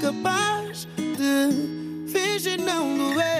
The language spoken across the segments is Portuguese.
Capaz de fingir não doer.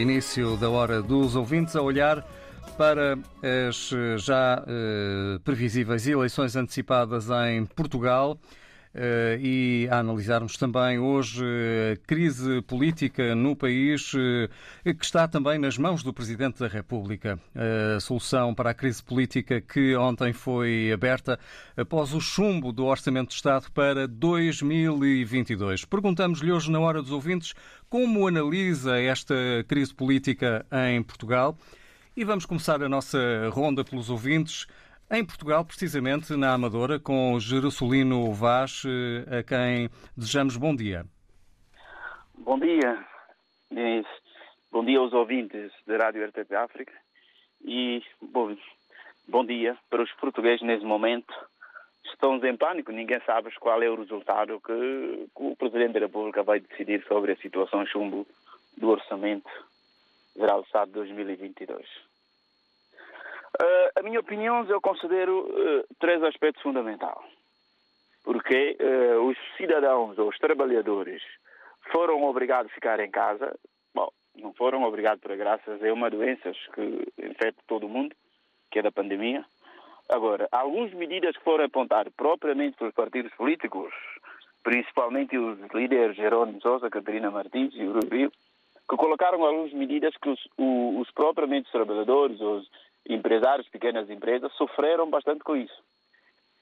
Início da hora dos ouvintes a olhar para as eh, já eh, previsíveis eleições antecipadas em Portugal. Eh, e a analisarmos também hoje a crise política no país, eh, que está também nas mãos do Presidente da República. A solução para a crise política que ontem foi aberta após o chumbo do Orçamento de Estado para 2022. Perguntamos-lhe hoje, na hora dos ouvintes, como analisa esta crise política em Portugal. E vamos começar a nossa ronda pelos ouvintes. Em Portugal, precisamente na Amadora, com Jerusalino Vaz, eh, a quem desejamos bom dia. Bom dia. Bom dia aos ouvintes da Rádio RTP África e bom, bom dia para os portugueses nesse momento. Estão em pânico, ninguém sabe qual é o resultado que, que o Presidente da República vai decidir sobre a situação chumbo do Orçamento Geral do Estado de 2022. Uh, a minha opinião, eu considero uh, três aspectos fundamentais. Porque uh, os cidadãos ou os trabalhadores foram obrigados a ficar em casa. Bom, não foram obrigados por graças a uma doença que infecta todo o mundo, que é da pandemia. Agora, algumas medidas que foram apontadas propriamente pelos partidos políticos, principalmente os líderes Jerónimo Sousa, Catarina Martins e Uru Rio, que colocaram algumas medidas que os, os, os propriamente os trabalhadores, os empresários, pequenas empresas, sofreram bastante com isso.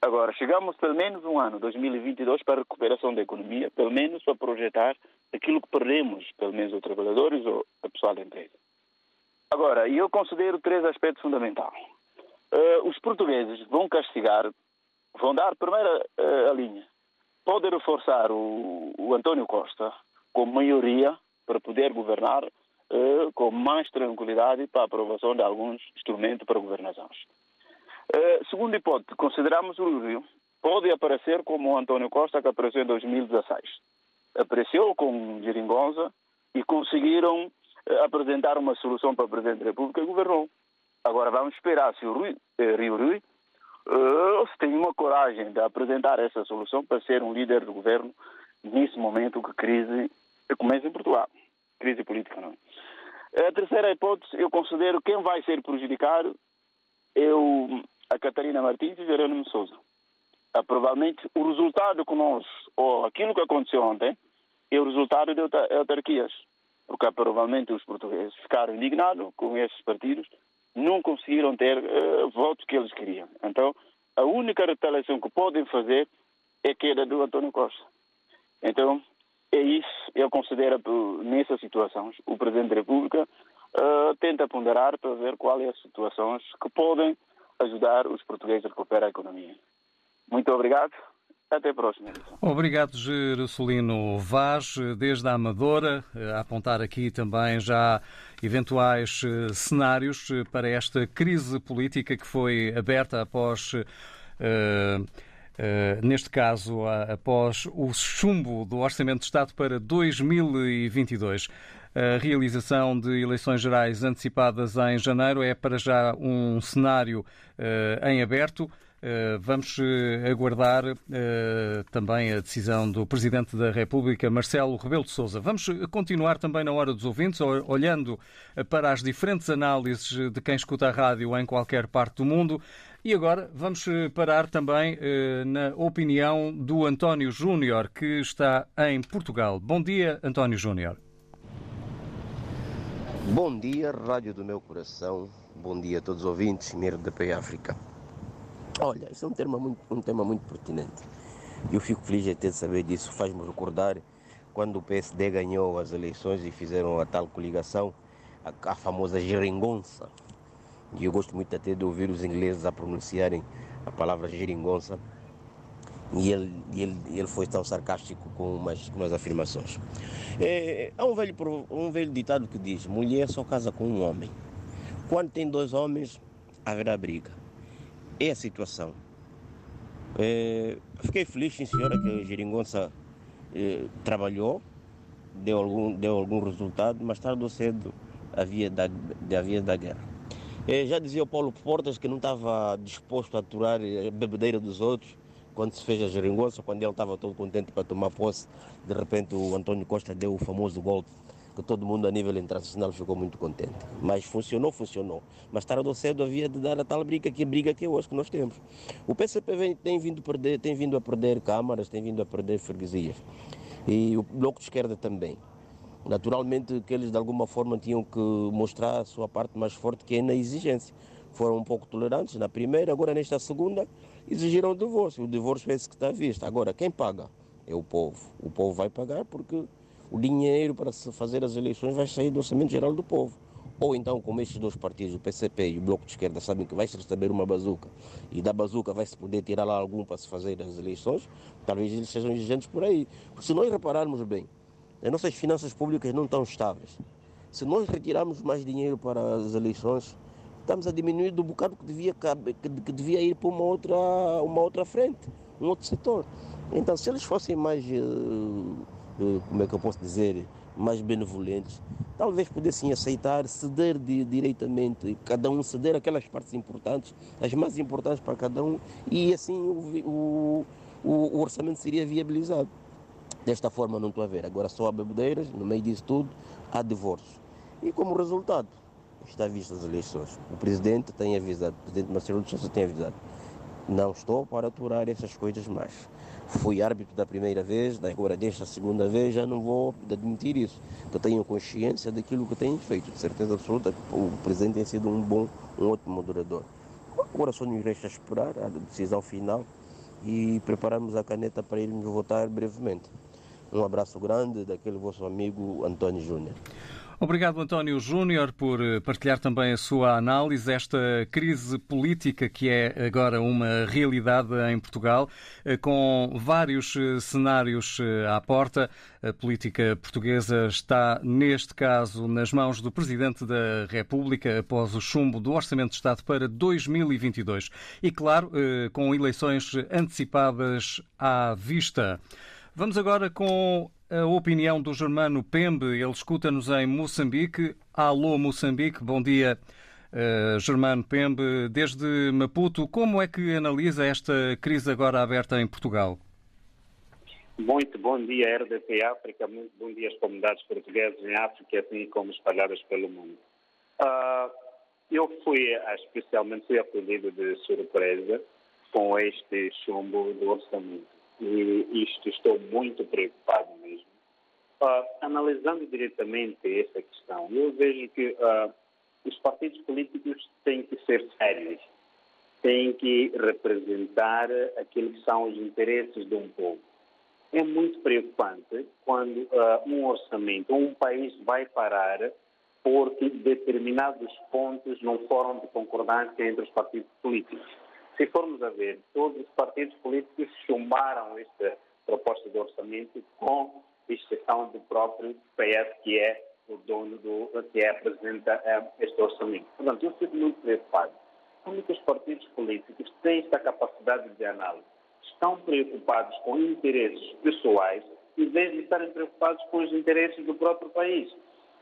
Agora, chegamos pelo menos um ano, 2022, para a recuperação da economia, pelo menos para projetar aquilo que perdemos, pelo menos os trabalhadores ou a pessoal da empresa. Agora, eu considero três aspectos fundamentais. Uh, os portugueses vão castigar, vão dar primeiro uh, a linha. Podem reforçar o, o António Costa com maioria para poder governar uh, com mais tranquilidade para a aprovação de alguns instrumentos para governações. Uh, segundo hipótese, consideramos o Rio, pode aparecer como o António Costa que apareceu em 2016. Apareceu com Geringonça e conseguiram uh, apresentar uma solução para o Presidente da República e governou. Agora vamos esperar se o Rui, eh, Rio Rui se tem uma coragem de apresentar essa solução para ser um líder do governo nesse momento que crise começa em Portugal. Crise política, não é? A terceira hipótese, eu considero quem vai ser prejudicado eu, a Catarina Martins e Jerónimo Souza. Ah, provavelmente o resultado que nós, ou aquilo que aconteceu ontem, é o resultado de autarquias. Porque provavelmente os portugueses ficaram indignados com esses partidos, não conseguiram ter uh, votos que eles queriam. Então, a única retaliação que podem fazer é a queda do António Costa. Então, é isso, eu considero, nessas situações, o Presidente da República uh, tenta ponderar para ver quais são as situações que podem ajudar os portugueses a recuperar a economia. Muito obrigado. Até a próxima. Obrigado, Jerusalino Vaz, desde a Amadora, a apontar aqui também já eventuais eh, cenários eh, para esta crise política que foi aberta após. Uh, Uh, neste caso, após o chumbo do Orçamento de Estado para 2022. A realização de eleições gerais antecipadas em janeiro é para já um cenário uh, em aberto. Uh, vamos aguardar também a decisão do Presidente da República, Marcelo Rebelo de Sousa. Vamos continuar também na hora dos ouvintes, olhando para as diferentes análises de quem escuta a rádio em qualquer parte do mundo. E agora vamos parar também eh, na opinião do António Júnior, que está em Portugal. Bom dia, António Júnior. Bom dia, Rádio do Meu Coração. Bom dia a todos os ouvintes, RDP África. Olha, isso é um tema muito, um tema muito pertinente. Eu fico feliz até de saber disso. Faz-me recordar quando o PSD ganhou as eleições e fizeram a tal coligação, a, a famosa geringonça e eu gosto muito até de ouvir os ingleses a pronunciarem a palavra geringonça. E ele, ele, ele foi tão sarcástico com umas, com umas afirmações. É, há um velho, um velho ditado que diz: mulher só casa com um homem. Quando tem dois homens, haverá briga. É a situação. É, fiquei feliz, sim, senhora, que a Geringonça é, trabalhou, deu algum, deu algum resultado, mas tarde ou cedo havia da, havia da guerra. É, já dizia o Paulo Portas que não estava disposto a aturar a bebedeira dos outros quando se fez a geringonça, quando ele estava todo contente para tomar posse. De repente o António Costa deu o famoso golpe que todo mundo a nível internacional ficou muito contente. Mas funcionou, funcionou. Mas tarde ou cedo havia de dar a tal briga que briga que é hoje que nós temos. O PCP vem- tem, vindo perder, tem vindo a perder câmaras, tem vindo a perder freguesias. E o Bloco de Esquerda também. Naturalmente que eles de alguma forma tinham que mostrar a sua parte mais forte que é na exigência. Foram um pouco tolerantes na primeira, agora nesta segunda exigiram o divórcio. O divórcio é esse que está à vista. Agora, quem paga? É o povo. O povo vai pagar porque o dinheiro para se fazer as eleições vai sair do orçamento geral do povo. Ou então, como estes dois partidos, o PCP e o Bloco de Esquerda, sabem que vai se receber uma bazuca e da bazuca vai-se poder tirar lá algum para se fazer as eleições, talvez eles sejam exigentes por aí. Porque se nós repararmos bem, as nossas finanças públicas não estão estáveis. Se nós retirarmos mais dinheiro para as eleições, estamos a diminuir do bocado que devia, que, devia ir para uma outra, uma outra frente, um outro setor. Então, se eles fossem mais, eh, eh, como é que eu posso dizer, mais benevolentes, talvez pudessem aceitar, ceder diretamente, cada um ceder aquelas partes importantes, as mais importantes para cada um, e assim o, o, o orçamento seria viabilizado. Desta forma não estou a ver. Agora só há bebedeiras, no meio disso tudo, há divórcio. E como resultado, está visto as eleições. O presidente tem avisado, o presidente Marcelo de Sousa tem avisado. Não estou para aturar essas coisas mais. Fui árbitro da primeira vez, agora desta segunda vez já não vou admitir isso. Tenho consciência daquilo que tenho feito. De certeza absoluta que o presidente tem sido um bom, um ótimo moderador. Agora só nos resta esperar a decisão final e prepararmos a caneta para irmos votar brevemente. Um abraço grande daquele vosso amigo António Júnior. Obrigado, António Júnior, por eh, partilhar também a sua análise. Esta crise política que é agora uma realidade em Portugal, eh, com vários eh, cenários à porta. A política portuguesa está, neste caso, nas mãos do Presidente da República após o chumbo do Orçamento de Estado para 2022. E, claro, com eleições antecipadas à vista. Vamos agora com a opinião do Germano Pembe. Ele escuta-nos em Moçambique. Alô, Moçambique. Bom dia, eh, Germano Pembe. Desde Maputo, como é que analisa esta crise agora aberta em Portugal? Muito bom dia, RDP África. Muito bom dia às comunidades portuguesas em África, assim como espalhadas pelo mundo. Ah, eu fui, ah, especialmente, fui acolhido de surpresa com este chumbo do orçamento. E isto estou muito preocupado mesmo. Ah, analisando diretamente essa questão, eu vejo que ah, os partidos políticos têm que ser sérios, têm que representar aquilo que são os interesses de um povo. É muito preocupante quando ah, um orçamento, um país vai parar porque determinados pontos não foram de concordância entre os partidos políticos. Se formos a ver, todos os partidos políticos chumbaram esta proposta de orçamento, com exceção do próprio PS, que é o dono do, que é, apresenta eh, este orçamento. Portanto, eu fico muito preocupado. Como que os partidos políticos têm esta capacidade de análise? Estão preocupados com interesses pessoais, em vez de estarem preocupados com os interesses do próprio país.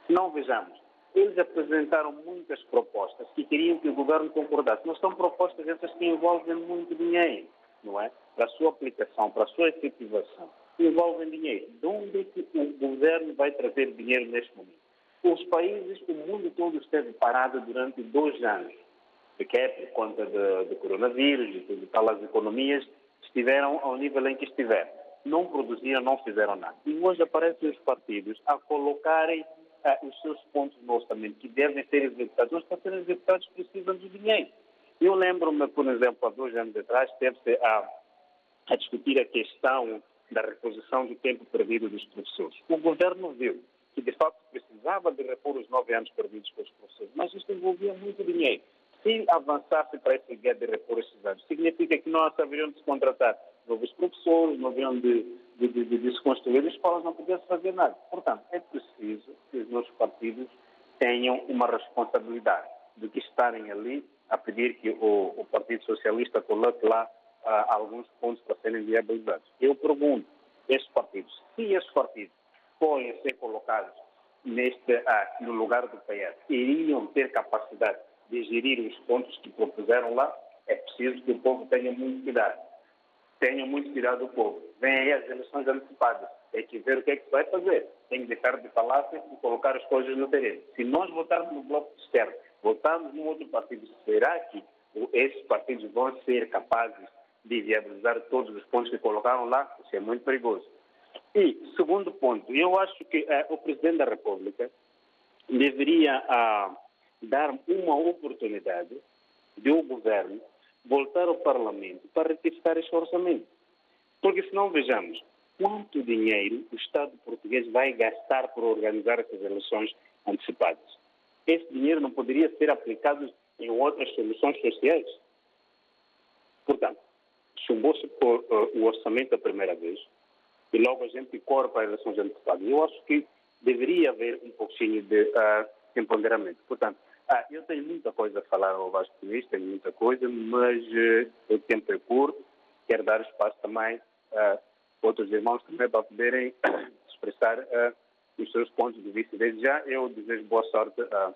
Se não vejamos, eles apresentaram muitas propostas que queriam que o governo concordasse, mas são propostas essas que envolvem muito dinheiro, não é? Para a sua aplicação, para a sua efetivação. Envolvem dinheiro. De onde é que o governo vai trazer dinheiro neste momento? Os países, o mundo todo esteve parado durante dois anos, porque é por conta do, do coronavírus e tudo tal, as economias estiveram ao nível em que estiveram. Não produziram, não fizeram nada. E hoje aparecem os partidos a colocarem ah, os seus pontos no orçamento que devem ser executados. Os para serem executados precisam de dinheiro. Eu lembro-me, por exemplo, há dois anos atrás, teve-se a, a discutir a questão da reposição do tempo perdido dos professores. O governo viu que, de facto, precisava de repor os nove anos perdidos pelos professores, mas isto envolvia muito dinheiro. Se avançasse para essa ideia de repor esses anos, significa que não haveriam de se contratar novos professores, não haveriam de, de, de, de, se construir escolas, não podiam fazer nada. Portanto, é preciso partidos tenham uma responsabilidade de que estarem ali a pedir que o, o Partido Socialista coloque lá ah, alguns pontos para serem viabilizados. Eu pergunto, estes partidos, se estes partidos forem ser colocados neste, ah, no lugar do PS, iriam ter capacidade de gerir os pontos que propuseram lá, é preciso que o povo tenha muito cuidado. Tenha muito cuidado do povo. Vem aí as eleições antecipadas. Tem que ver o que é que se vai fazer. Tem que deixar de falácia e colocar as coisas no terreno. Se nós votarmos no bloco esquerda, votarmos num outro partido, será que esses partidos vão ser capazes de viabilizar todos os pontos que colocaram lá? Isso é muito perigoso. E, segundo ponto, eu acho que eh, o Presidente da República deveria ah, dar uma oportunidade de o governo voltar ao Parlamento para retificar esse orçamento. Porque senão vejamos quanto dinheiro o Estado português vai gastar por organizar essas eleições antecipadas. Esse dinheiro não poderia ser aplicado em outras soluções sociais? Portanto, chumbou-se por, eh, o orçamento a primeira vez e logo a gente corre para eleições antecipadas. Eu acho que deveria haver um pouquinho de ah, empoderamento. Portanto, ah, eu tenho muita coisa a falar ao Vasco Ministro, tenho muita coisa, mas eh, o tempo é curto. Quero dar espaço também a outros irmãos também para poderem expressar ah, os seus pontos de vista. Desde já, eu desejo boa sorte ah,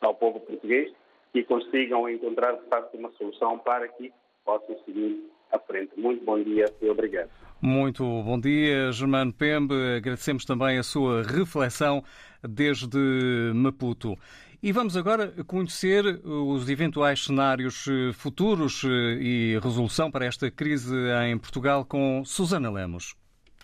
ao povo português e consigam encontrar, de facto, uma solução para que possam seguir à frente. Muito bom dia e obrigado. Muito bom dia, Germano Pembe. Agradecemos também a sua reflexão desde Maputo. E vamos agora conhecer os eventuais cenários eh, futuros eh, e resolução para esta crise em Portugal com Susana Lemos.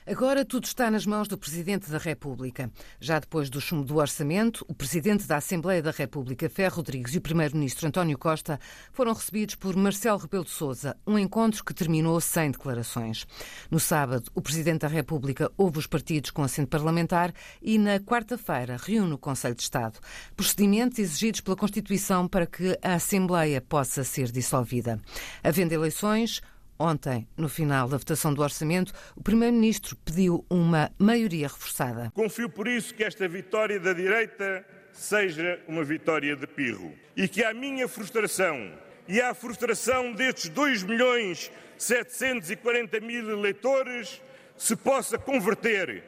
Agora tudo está nas mãos do Presidente da República. Já depois do chumbo do orçamento, o Presidente da Assembleia da República, Ferro Rodrigues, e o Primeiro-Ministro António Costa foram recebidos por Marcelo Rebelo de Sousa, um encontro que terminou sem declarações. No sábado, o Presidente da República ouve os partidos com assento parlamentar e, na quarta-feira, reúne o Conselho de Estado. Procedimentos exigidos pela Constituição para que a Assembleia possa ser dissolvida. Havendo eleições, Ontem, no final da votação do orçamento, o Primeiro-Ministro pediu uma maioria reforçada. Confio por isso que esta vitória da direita seja uma vitória de pirro. E que a minha frustração e à frustração destes 2 milhões 740 mil eleitores se possa converter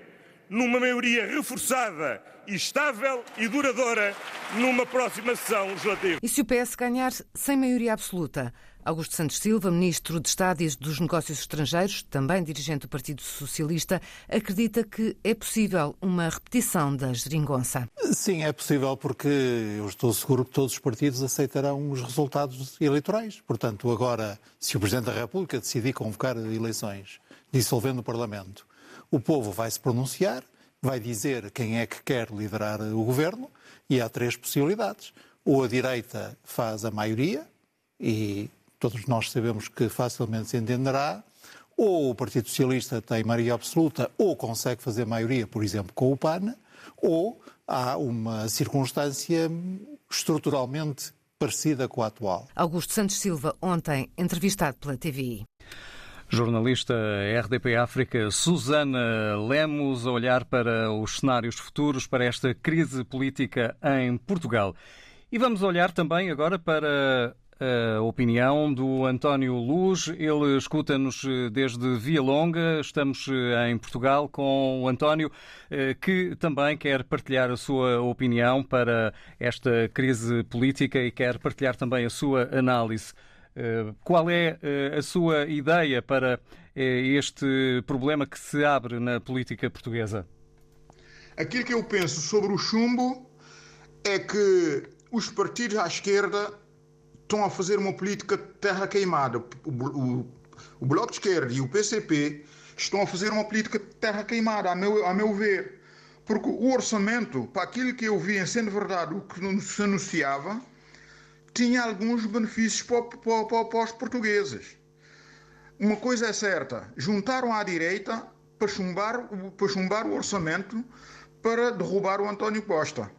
numa maioria reforçada, estável e duradoura numa próxima sessão legislativa. E se o PS ganhar sem maioria absoluta? Augusto Santos Silva, Ministro de Estado e dos Negócios Estrangeiros, também dirigente do Partido Socialista, acredita que é possível uma repetição da geringonça. Sim, é possível porque eu estou seguro que todos os partidos aceitarão os resultados eleitorais. Portanto, agora, se o Presidente da República decidir convocar eleições, dissolvendo o Parlamento, o povo vai se pronunciar, vai dizer quem é que quer liderar o governo e há três possibilidades. Ou a direita faz a maioria e todos nós sabemos que facilmente se entenderá, ou o Partido Socialista tem maioria absoluta ou consegue fazer maioria, por exemplo, com o PAN, ou há uma circunstância estruturalmente parecida com a atual. Augusto Santos Silva, ontem entrevistado pela TVI. Jornalista RDP África Susana Lemos a olhar para os cenários futuros para esta crise política em Portugal. E vamos olhar também agora para a opinião do António Luz. Ele escuta-nos desde Via Longa. Estamos em Portugal com o António, que também quer partilhar a sua opinião para esta crise política e quer partilhar também a sua análise. Qual é a sua ideia para este problema que se abre na política portuguesa? Aquilo que eu penso sobre o chumbo é que os partidos à esquerda estão a fazer uma política terra queimada. O, o, o Bloco de Esquerda e o PCP estão a fazer uma política terra queimada, a meu, a meu ver. Porque o orçamento, para aquilo que eu vi em sendo verdade, o que se anunciava, tinha alguns benefícios para, para, para, para os portugueses. Uma coisa é certa, juntaram à direita para chumbar, para chumbar o orçamento para derrubar o António Costa.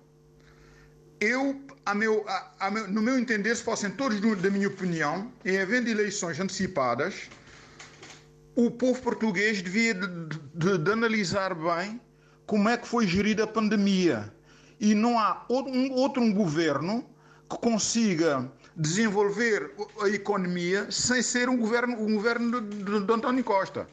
Eu, a meu, a, a meu, no meu entender, se fossem todos da minha opinião, em havendo eleições antecipadas, o povo português devia de, de, de analisar bem como é que foi gerida a pandemia. E não há outro, um, outro um governo que consiga desenvolver a economia sem ser um governo, um governo de, de, de António Costa.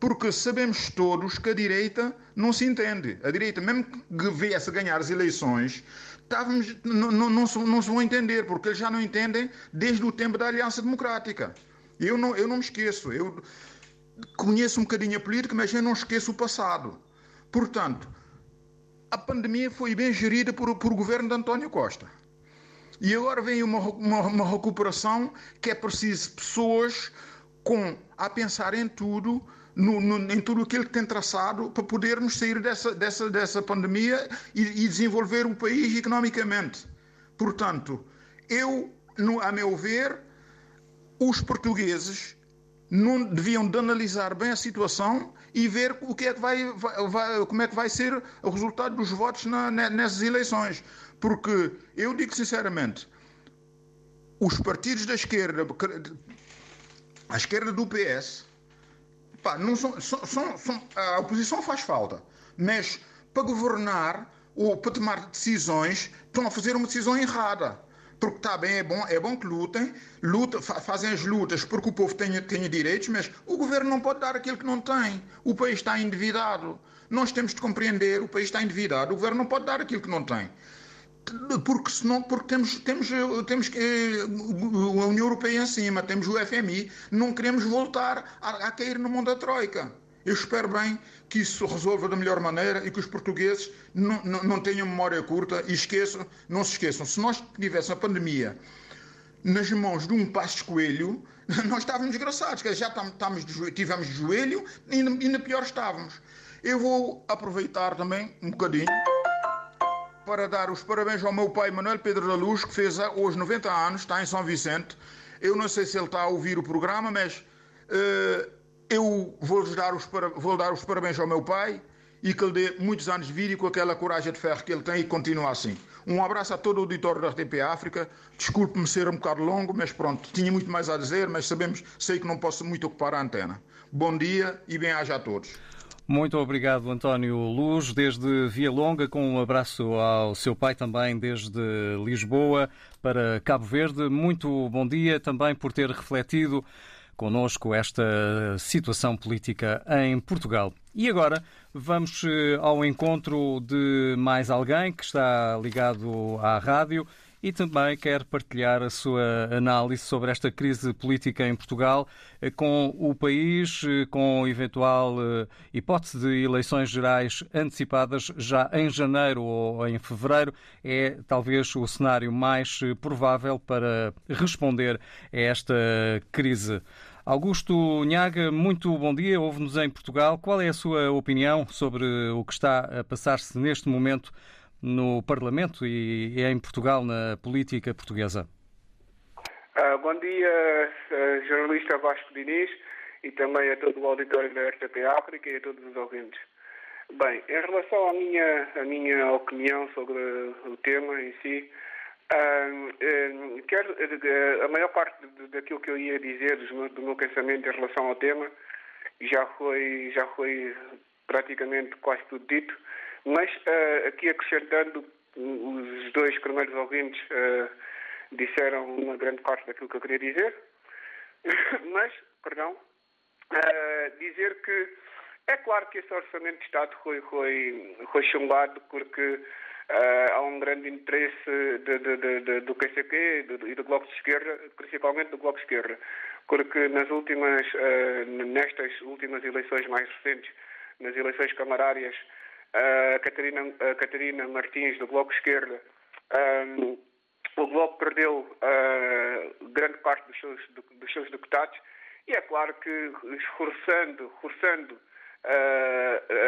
Porque sabemos todos que a direita não se entende. A direita, mesmo que viesse a ganhar as eleições, estávamos, não, não, não, não se vão entender, porque eles já não entendem desde o tempo da Aliança Democrática. Eu não, eu não me esqueço. Eu, conheço um bocadinho a política, mas eu não esqueço o passado. Portanto, a pandemia foi bem gerida por, por governo de António Costa. E agora vem uma, uma, uma recuperação que é preciso pessoas com a pensar em tudo, no, no, em tudo aquilo que tem traçado para podermos sair dessa, dessa, dessa pandemia e, e desenvolver o país economicamente. Portanto, eu, no, a meu ver, os portugueses não deviam de analisar bem a situação e ver o que é que vai, vai, vai como é que vai ser o resultado dos votos na, nessas eleições. Porque eu digo sinceramente, os partidos da esquerda, a esquerda do PS, pá, não são, são, são, são, a oposição faz falta, mas para governar ou para tomar decisões estão a fazer uma decisão errada porque está bem, é bom, é bom que lutem, luta, fazem as lutas porque o povo tenha, tenha direitos, mas o governo não pode dar aquilo que não tem. O país está endividado. Nós temos de compreender, o país está endividado, o governo não pode dar aquilo que não tem. Porque senão, porque temos, temos, temos a União Europeia em cima, temos o FMI, não queremos voltar a, a cair no mundo da Troika. Eu espero bem que isso resolva da melhor maneira e que os portugueses não, não, não tenham memória curta e esqueçam, não se esqueçam, se nós tivéssemos a pandemia nas mãos de um passo coelho, nós estávamos desgraçados, já estamos, tivemos de joelho e ainda pior estávamos. Eu vou aproveitar também um bocadinho para dar os parabéns ao meu pai Manuel Pedro da Luz, que fez hoje 90 anos, está em São Vicente. Eu não sei se ele está a ouvir o programa, mas uh, eu vou dar, os, vou dar os parabéns ao meu pai e que ele dê muitos anos de vida e com aquela coragem de ferro que ele tem e continua assim. Um abraço a todo o auditório da RTP África. Desculpe-me ser um bocado longo, mas pronto, tinha muito mais a dizer, mas sabemos, sei que não posso muito ocupar a antena. Bom dia e bem-aja a todos. Muito obrigado, António Luz, desde Via Longa, com um abraço ao seu pai também desde Lisboa para Cabo Verde. Muito bom dia também por ter refletido conosco esta situação política em Portugal. E agora vamos eh, ao encontro de mais alguém que está ligado à rádio e também quer partilhar a sua análise sobre esta crise política em Portugal eh, com o país, eh, com eventual hipótese de eleições gerais antecipadas já em janeiro ou em fevereiro. É talvez o cenário mais provável para responder a esta crise. Augusto Nhaga, muito bom dia. Ouve-nos em Portugal. Qual é a sua opinião sobre o que está a passar-se neste momento no Parlamento e em Portugal, na política portuguesa? Uh, bom dia, uh, jornalista Vasco Diniz e também a todo o auditório da RTP África e a todos os ouvintes. Bem, em relação à minha, à minha opinião sobre o tema em si, quero, a maior parte daquilo que eu ia dizer do meu pensamento em relação ao tema já foi, já foi praticamente quase tudo dito, mas uh, aqui acrescentando, os dois primeiros ouvintes uh, disseram uma grande parte daquilo que eu queria dizer, mas, perdão, uh, dizer que é claro que esse orçamento de Estado foi, foi, foi chumbado porque há um grande interesse de, de, de, do PCP e do Bloco de Esquerda, principalmente do Bloco de Esquerda, porque nas últimas, nestas últimas eleições mais recentes, nas eleições camarárias, uh, Catarina, uh, Catarina Martins, do Bloco Esquerda, um, o Bloco perdeu grande parte dos seus, dos seus deputados. E é claro que esforçando, reforçando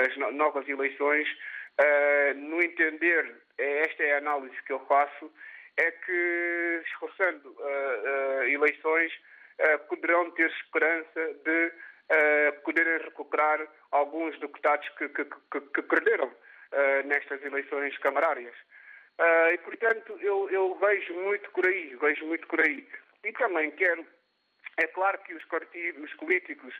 as novas eleições, Uh, no entender, é, esta é a análise que eu faço, é que, esforçando uh, uh, eleições, poderão ter esperança de poderem recuperar alguns deputados que, que, que, que perderam nestas eleições camarárias. e, portanto, eu, eu vejo muito por aí, vejo muito por aí. E também quero, é claro que os partidos, os políticos,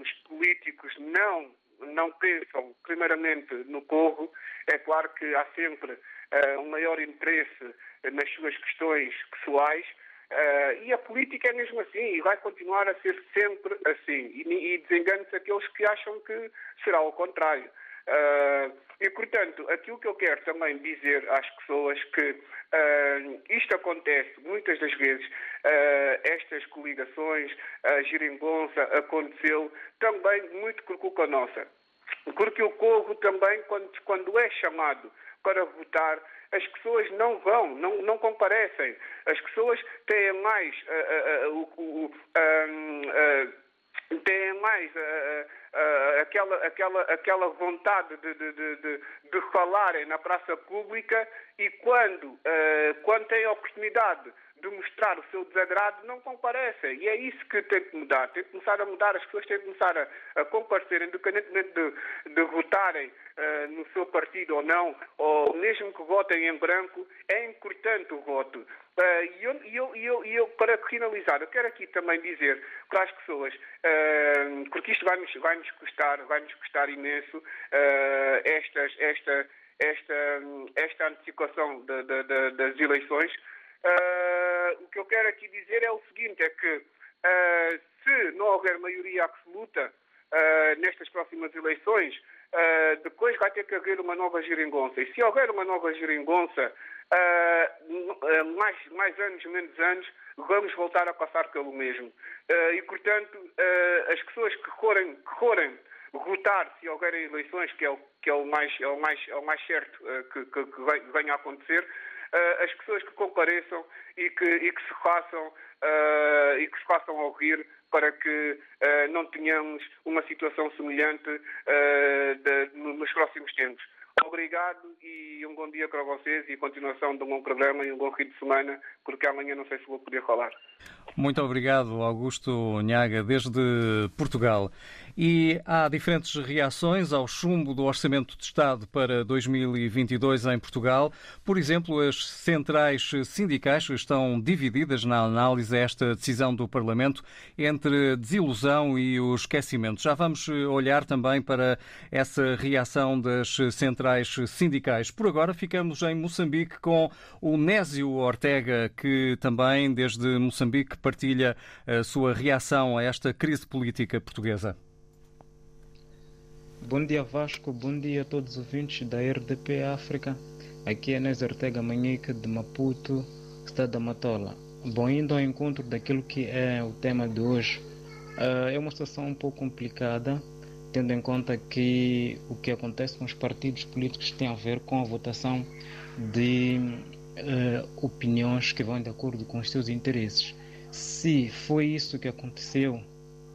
os políticos não não pensam primeiramente no povo, é claro que há sempre uh, um maior interesse nas suas questões pessoais uh, e a política é mesmo assim e vai continuar a ser sempre assim. E, e desengane-se aqueles que acham que será ao contrário. Ah, e, portanto, aquilo que eu quero também dizer às pessoas que ah, isto acontece muitas das vezes, ah, estas coligações, a geringonça aconteceu também muito por culpa nossa. Porque eu corro também quando, quando é chamado para votar, as pessoas não vão, não, não comparecem. As pessoas têm mais o- ah, ah, têm mais ah, ah, aquela, aquela, aquela vontade de, de, de, de, falarem na praça pública e quando, ah, quando têm a oportunidade de mostrar o seu desagrado, não comparecem. E é isso que tem que mudar. Tem que começar a mudar, as pessoas têm que começar a, a comparecer, independentemente de, de votarem ah, no seu partido ou não, ou mesmo que votem em branco, é importante o voto. Ah, E eu, eu, eu, eu, para finalizar, eu quero aqui também dizer para as pessoas, ah, porque isto vai-nos vai -nos custar, vai-nos custar imenso, estas, esta, esta, esta antecipação da- da- da- das eleições. O que eu quero aqui dizer é o seguinte, é que se não houver maioria absoluta ah, nestas próximas eleições, ah, depois vai ter que haver uma nova geringonça. E se houver uma nova geringonça, ah, n- ah, mais, mais anos, menos anos, vamos voltar a passar pelo mesmo. Ah, e, portanto, as pessoas que forem, que forem votar se houver eleições, que é o, que é o, mais, é o, mais, é o mais certo que, que, que venha a acontecer, as pessoas que compareçam e que, e que se façam ah, e que se façam ouvir para que ah, não tenhamos uma situação semelhante ah, de- no- nos próximos tempos. Obrigado e um bom dia para vocês e continuação de um bom programa e um bom fim de semana, porque amanhã não sei se vou poder falar. Muito obrigado, Augusto Nhaga, desde Portugal. E há diferentes reações ao chumbo do Orçamento de Estado para 2022 em Portugal. Por exemplo, as centrais sindicais estão divididas na análise a esta decisão do Parlamento entre desilusão e o esquecimento. Já vamos olhar também para essa reação das centrais sindicais. Por agora, ficamos em Moçambique com o Nésio Ortega, que também, desde Moçambique, partilha a sua reação a esta crise política portuguesa. Bom dia Vasco, bom dia a todos os ouvintes da RDP África. Aqui é Nes Ortega Manhique de Maputo, estado da Matola. Bom, indo ao encontro daquilo que é o tema de hoje, ah, é uma situação um pouco complicada, tendo em conta que o que acontece com os partidos políticos tem a ver com a votação de eh, opiniões que vão de acordo com os seus interesses. Se foi isso que aconteceu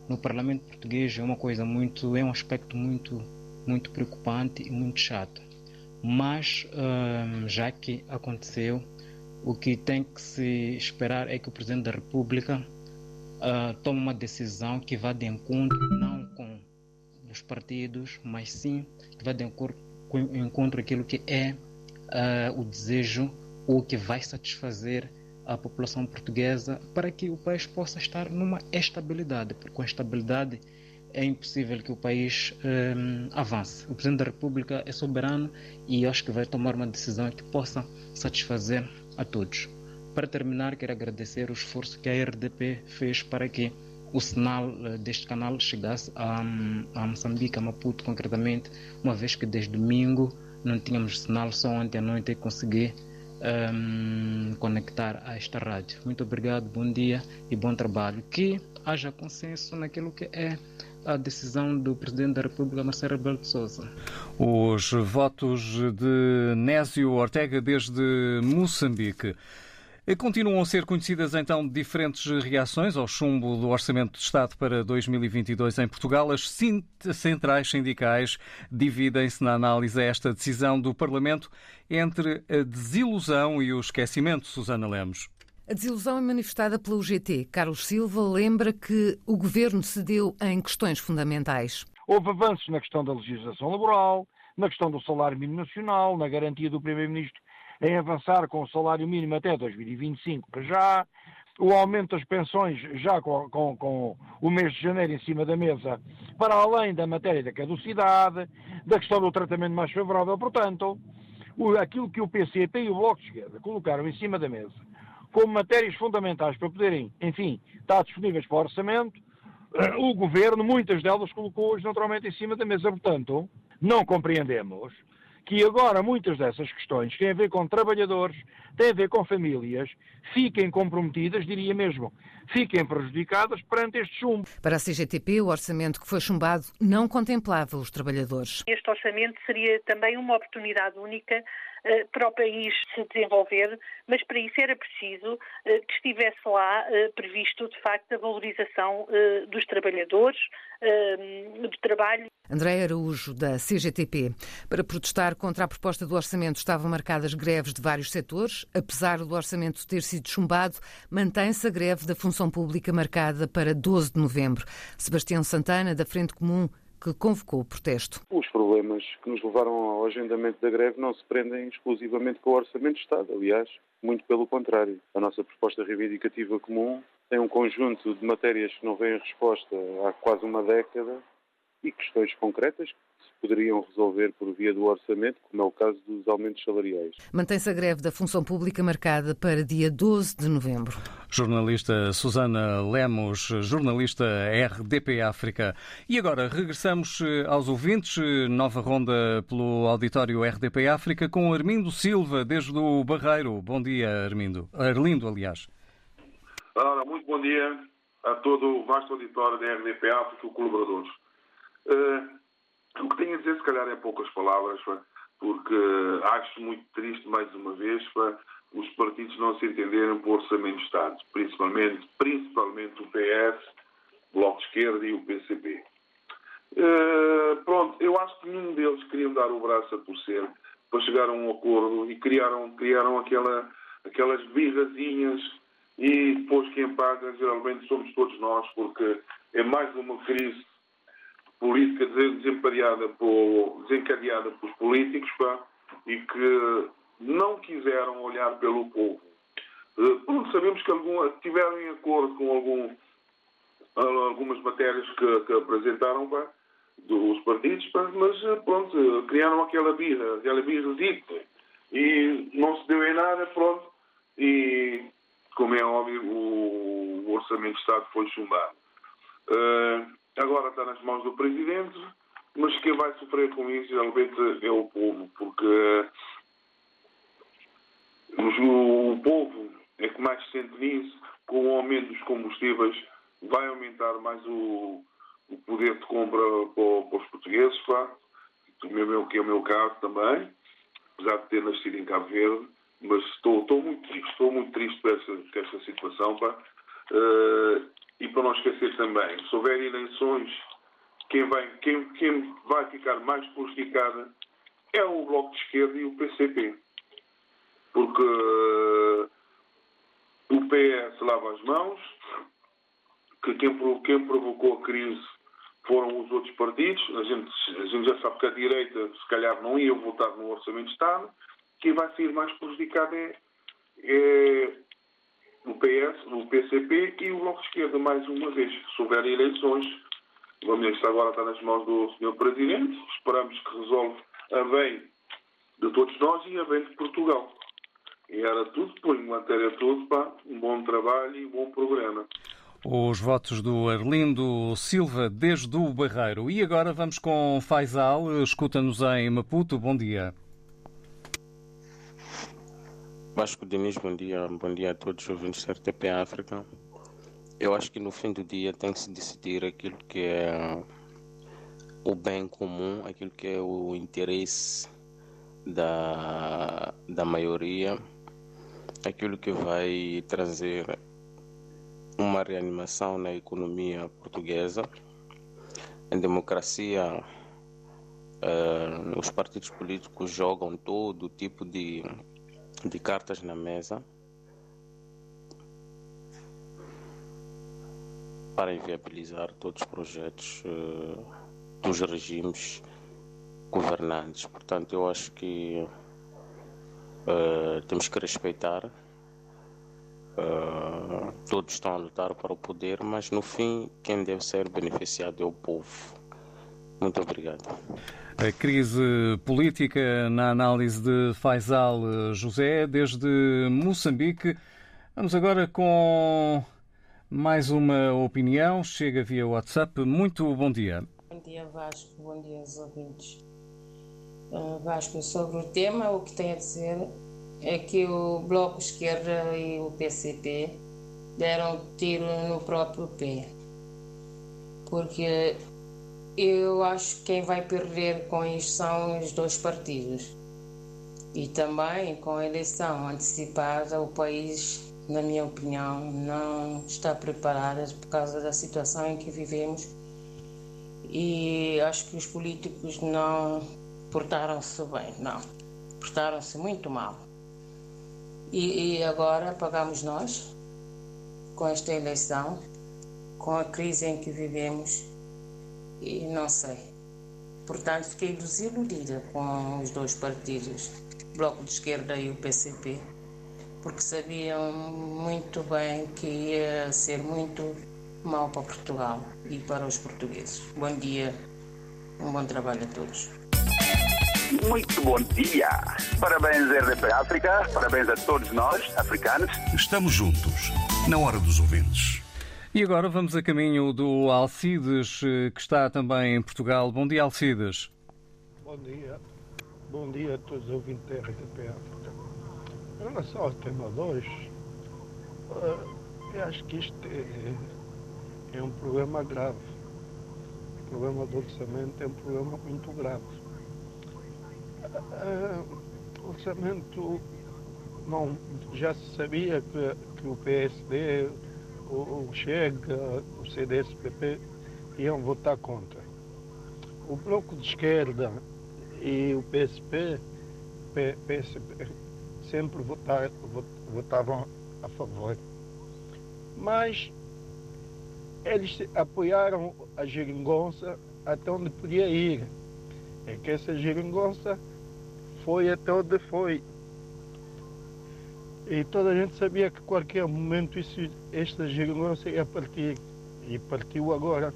no Parlamento português é uma coisa muito, é um aspecto muito, muito preocupante e muito chato. Mas hum, já que aconteceu, o que tem que se esperar é que o Presidente da República ah, tome uma decisão que vá de encontro não com os partidos, mas sim que vá de encontro, encontro aquilo que é ah, o desejo ou que vai satisfazer a população portuguesa para que o país possa estar numa estabilidade, porque com estabilidade é impossível que o país hum, avance. O Presidente da República é soberano e acho que vai tomar uma decisão que possa satisfazer a todos. Para terminar, quero agradecer o esforço que a RDP fez para que o sinal eh, deste canal chegasse a, a Moçambique, a Maputo concretamente, uma vez que desde domingo não tínhamos sinal, só ontem à noite eu consegui hum, conectar a esta rádio. Muito obrigado, bom dia e bom trabalho. Que haja consenso naquilo que é a decisão do Presidente da República, Marcelo Rebelo de Sousa. Os votos de Nésio Ortega desde Moçambique. Continuam a ser conhecidas então diferentes reações ao chumbo do Orçamento de Estado para 2022 em Portugal. As centrais sindicais dividem-se na análise a esta decisão do Parlamento entre a desilusão e o esquecimento, Susana Lemos. A desilusão é manifestada pela UGT. Carlos Silva lembra que o governo cedeu em questões fundamentais. Houve avanços na questão da legislação laboral, na questão do salário mínimo nacional, na garantia do Primeiro-Ministro em avançar com o salário mínimo até 2025 para já, o aumento das pensões já com, com- com o mês de janeiro em cima da mesa, para além da matéria da caducidade, da questão do tratamento mais favorável. Portanto, o- aquilo que o PCP e o Bloco de Esquerda colocaram em cima da mesa como matérias fundamentais para poderem, enfim, estar disponíveis para o orçamento, eh, o governo, muitas delas, colocou hoje naturalmente em cima da mesa. Portanto, não compreendemos que agora muitas dessas questões que têm a ver com trabalhadores, têm a ver com famílias, fiquem comprometidas, diria mesmo, fiquem prejudicadas perante este chumbo. Para a CGTP, o orçamento que foi chumbado não contemplava os trabalhadores. Este orçamento seria também uma oportunidade única para o país se desenvolver, mas para isso era preciso eh, que estivesse lá eh, previsto, de facto, a valorização eh, dos trabalhadores, eh, do trabalho. André Araújo, da CGTP. Para protestar contra a proposta do orçamento estavam marcadas greves de vários setores. Apesar do orçamento ter sido chumbado, mantém-se a greve da função pública marcada para 12 de novembro. Sebastião Santana, da Frente Comum, que convocou o protesto. Os problemas que nos levaram ao agendamento da greve não se prendem exclusivamente com o Orçamento de Estado. Aliás, muito pelo contrário. A nossa proposta reivindicativa comum tem um conjunto de matérias que não vêm resposta há quase uma década e questões concretas que se poderiam resolver por via do orçamento, como é o caso dos aumentos salariais. Mantém-se a greve da função pública marcada para dia 12 de novembro. Jornalista Susana Lemos, jornalista RDP África. E agora regressamos eh, aos ouvintes. eh, Nova ronda pelo auditório RDP África com Armindo Silva, desde o Barreiro. Bom dia, Armindo. Arlindo, aliás. Ora, muito bom dia a todo o vasto auditório da RDP África e colaboradores. Eh, o que tenho a dizer, se calhar, é poucas palavras, porque acho muito triste, mais uma vez, os partidos não se entenderem por orçamento de Estado, principalmente, principalmente o PS, o Bloco de Esquerda e o PCP. Eh, pronto, eu acho que nenhum deles queria dar o braço a torcer para chegar a um acordo e criaram, criaram aquela, aquelas birrazinhas e depois quem paga geralmente somos todos nós, porque é mais uma crise política desencadeada, por, desencadeada pelos políticos pá, e que não quiseram olhar pelo povo. Eh, Pronto, sabemos que algum, tiveram em acordo com algum, algumas matérias que, que apresentaram pá, dos partidos, pá, mas eh, pronto, eh, criaram aquela birra, aquela birrazita e não se deu em nada, pronto, e como é óbvio, o, o Orçamento de Estado foi chumbado. Eh, agora está nas mãos do Presidente, mas quem vai sofrer com isso geralmente é o povo, porque os- o povo é que mais se sente nisso, com o aumento dos combustíveis vai aumentar mais o, o poder de compra para, para os portugueses, pá, meu- que é o meu caso também, apesar de ter nascido em Cabo Verde, mas estou, estou muito triste, estou muito triste com esta situação, pá. Eh, e para não esquecer também, se houver eleições, quem vai, quem, quem vai ficar mais prejudicada é o Bloco de Esquerda e o PCP. Porque eh, o PS lava as mãos, que quem, quem provocou a crise foram os outros partidos. A gente, a gente já sabe que a direita, se calhar, não ia votar no Orçamento de Estado. Quem vai sair mais prejudicado é, é o PS, o PCP e o Bloco de Esquerda, mais uma vez. Se houver eleições, vamos ver, isto agora está nas mãos do Sr. Presidente. Esperamos que resolva a bem de todos nós e a bem de Portugal. E era tudo, por enquanto era tudo, pá, um bom trabalho e um bom programa. Os votos do Arlindo Silva, desde o Barreiro. E agora vamos com Faisal, escuta-nos em Maputo. Bom dia. Vasco Diniz, bom dia. Bom dia a todos os ouvintes da RTP África. Eu acho que no fim do dia tem que se decidir aquilo que é o bem comum, aquilo que é o interesse da, da maioria, aquilo que vai trazer uma reanimação na economia portuguesa. Em democracia, eh, os partidos políticos jogam todo tipo de de cartas na mesa para inviabilizar todos os projetos eh, dos regimes governantes. Portanto, eu acho que eh, temos que respeitar. Eh, todos estão a lutar para o poder, mas no fim, quem deve ser beneficiado é o povo. Muito obrigado. A crise política na análise de Faisal José, desde Moçambique. Vamos agora com mais uma opinião. Chega via WhatsApp. Muito bom dia. Bom dia Vasco, bom dia aos ouvintes. Uh, Vasco, sobre o tema, o que tenho a dizer é que o Bloco Esquerda e o PCP deram tiro no próprio pé. Porque eu acho que quem vai perder com isto são os dois partidos. E também com a eleição antecipada, o país, na minha opinião, não está preparado por causa da situação em que vivemos. E acho que os políticos não portaram-se bem, não. Portaram-se muito mal. E, e agora pagamos nós, com esta eleição, com a crise em que vivemos, e não sei. Portanto, fiquei desiludida com os dois partidos, o Bloco de Esquerda e o PCP, porque sabiam muito bem que ia ser muito mal para Portugal e para os portugueses. Bom dia, um bom trabalho a todos. Muito bom dia. Parabéns, RDP África. Parabéns a todos nós, africanos. Estamos juntos, na hora dos ouvintes. E agora vamos a caminho do Alcides, eh, que está também em Portugal. Bom dia, Alcides. Bom dia. Bom dia a todos os ouvintes da RTP África. Em relação ao tema 2, eu acho que isto é, é um problema grave. O problema do orçamento é um problema muito grave. Ah, O orçamento não, já se sabia que, que o PSD, o, o Chega, o CDS-PP iam votar contra. O Bloco de Esquerda e o PSP, P- PSP sempre votar, vo- votavam a favor. Mas eles apoiaram a geringonça até onde podia ir. É que essa geringonça foi até onde foi. E toda a gente sabia que qualquer momento isso, esta geringonça ia partir. E partiu agora.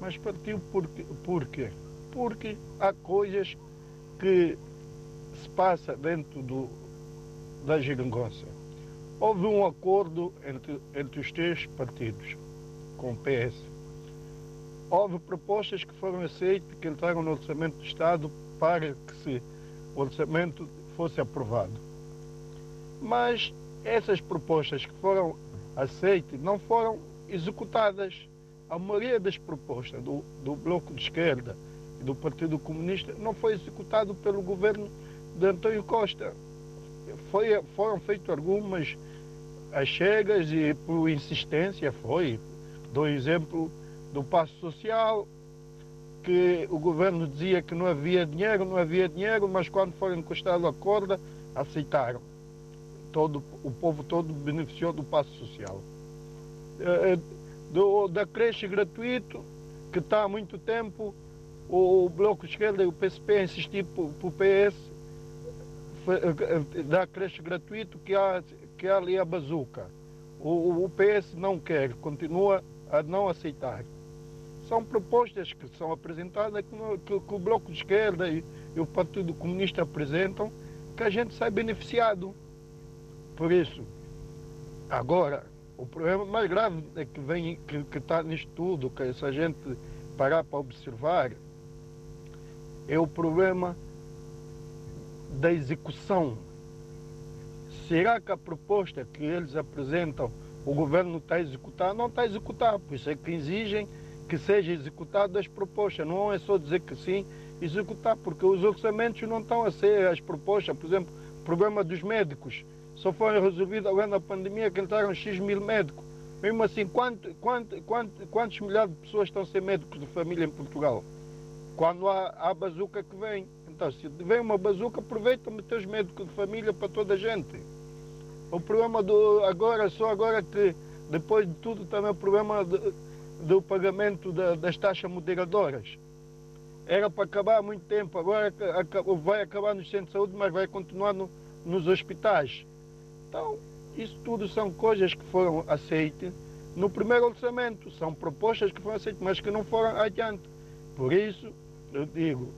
Mas partiu por, por quê? Porque há coisas que se passa dentro do, da geringonça. Houve um acordo entre, entre os três partidos, com o PS. Houve propostas que foram aceitas, que entraram no Orçamento do Estado para que se, o orçamento fosse aprovado. Mas essas propostas que foram aceitas não foram executadas. A maioria das propostas do, do Bloco de Esquerda e do Partido Comunista não foi executado pelo governo de António Costa. Foi, foram feitas algumas achegas e por insistência foi. Dou exemplo do passo social, que o governo dizia que não havia dinheiro, não havia dinheiro, mas quando foram encostados a corda, aceitaram. Todo, o povo todo beneficiou do passo social. Eh, do, da creche gratuito, que está há muito tempo, o Bloco de Esquerda e o PSP insistir para o PS eh, dar creche gratuito que há, que há ali a bazuca. O, o PS não quer, continua a não aceitar. São propostas que são apresentadas que, que- que o Bloco de Esquerda e, e o Partido Comunista apresentam, que a gente sai beneficiado. Por isso, agora, o problema mais grave é que vem, que está nisto tudo, que se a gente parar para observar, é o problema da execução. Será que a proposta que eles apresentam o governo está a executar? Não está a executar, por isso é que exigem que seja executado as propostas. Não é só dizer que sim, executar, porque os orçamentos não estão a ser as propostas. Por exemplo, o problema dos médicos só foi resolvido agora na pandemia que entraram X mil médicos. Mesmo assim, quanto, quanto, quanto, quantos milhares de pessoas estão a ser médicos de família em Portugal? Quando há, há bazuca que vem. Então, se vem uma bazuca, aproveita meter os médicos de família para toda a gente. O problema do agora, só agora que, depois de tudo, também o problema do pagamento da- das taxas moderadoras. Era para acabar há muito tempo, agora vai acabar nos centros de saúde, mas vai continuar no- nos hospitais. Então, isso tudo são coisas que foram aceitas no primeiro orçamento, são propostas que foram aceitas, mas que não foram adiante. Por isso, eu digo,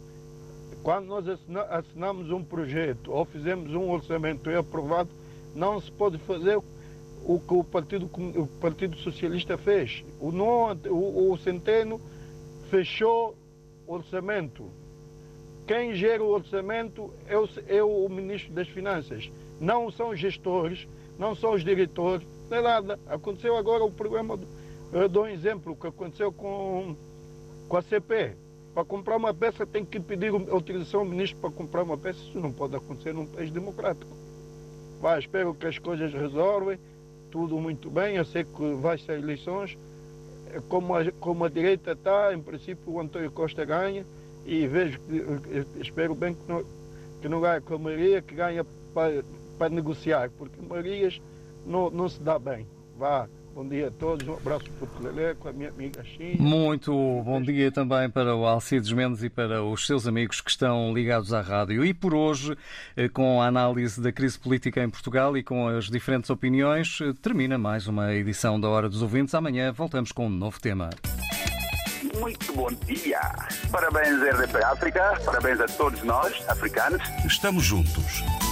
quando nós assina- assinamos um projeto ou fizemos um orçamento e é aprovado, não se pode fazer o que o Partido, o Partido Socialista fez. O, não, o, o Centeno fechou orçamento. quem gera o orçamento é o, é o Ministro das Finanças. Não são os gestores, não são os diretores, não é nada. Aconteceu agora o problema, do, eu dou um exemplo, que aconteceu com, com a CP. Para comprar uma peça tem que pedir autorização ao ministro para comprar uma peça. Isso não pode acontecer num país democrático. Vai, espero que as coisas resolvem, tudo muito bem. Eu sei que vai ser eleições. Como a, como a direita está, em princípio o António Costa ganha e vejo espero bem que não, que não ganhe com a Maria, que ganha para, negociar, porque Marias não, não se dá bem. Vá, bom dia a todos, um abraço para o Lelé, com a minha amiga Xinha. Muito bom dia também para o Alcides Mendes e para os seus amigos que estão ligados à rádio. E por hoje, eh, com a análise da crise política em Portugal e com as diferentes opiniões, eh, termina mais uma edição da Hora dos Ouvintes. Amanhã voltamos com um novo tema. Muito bom dia. Parabéns, RDP África. Parabéns a todos nós, africanos. Estamos juntos,